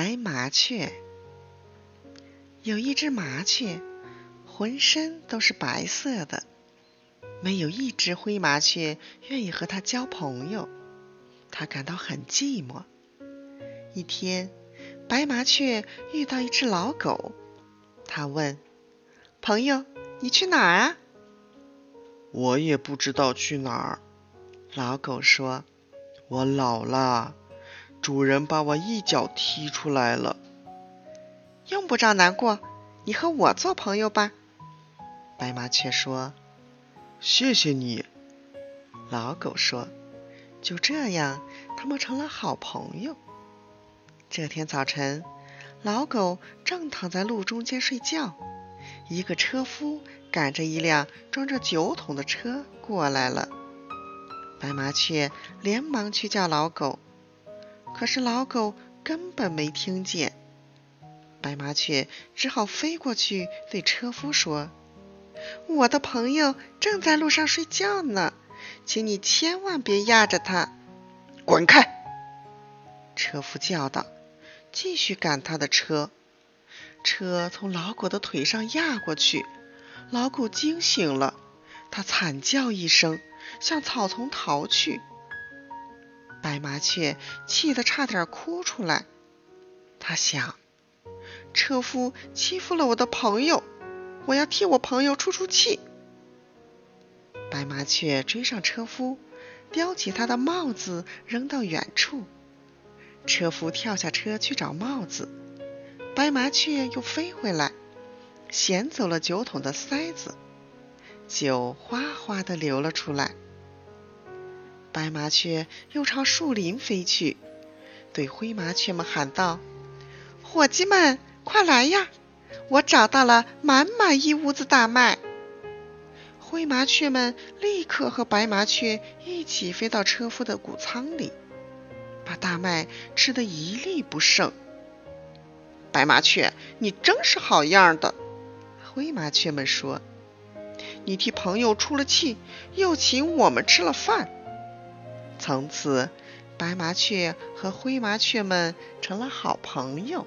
白麻雀有一只麻雀，浑身都是白色的，没有一只灰麻雀愿意和它交朋友，它感到很寂寞。一天，白麻雀遇到一只老狗，它问：“朋友，你去哪儿啊？”“我也不知道去哪儿。”老狗说：“我老了。”主人把我一脚踢出来了，用不着难过，你和我做朋友吧。白麻雀说：“谢谢你。”老狗说：“就这样，他们成了好朋友。”这天早晨，老狗正躺在路中间睡觉，一个车夫赶着一辆装着酒桶的车过来了。白麻雀连忙去叫老狗。可是老狗根本没听见，白麻雀只好飞过去对车夫说：“我的朋友正在路上睡觉呢，请你千万别压着他。”滚开！车夫叫道，继续赶他的车。车从老狗的腿上压过去，老狗惊醒了，它惨叫一声，向草丛逃去。白麻雀气得差点哭出来。他想：车夫欺负了我的朋友，我要替我朋友出出气。白麻雀追上车夫，叼起他的帽子扔到远处。车夫跳下车去找帽子，白麻雀又飞回来，衔走了酒桶的塞子，酒哗哗的流了出来。白麻雀又朝树林飞去，对灰麻雀们喊道：“伙计们，快来呀！我找到了满满一屋子大麦。”灰麻雀们立刻和白麻雀一起飞到车夫的谷仓里，把大麦吃得一粒不剩。白麻雀，你真是好样的！灰麻雀们说：“你替朋友出了气，又请我们吃了饭。”从此，白麻雀和灰麻雀们成了好朋友。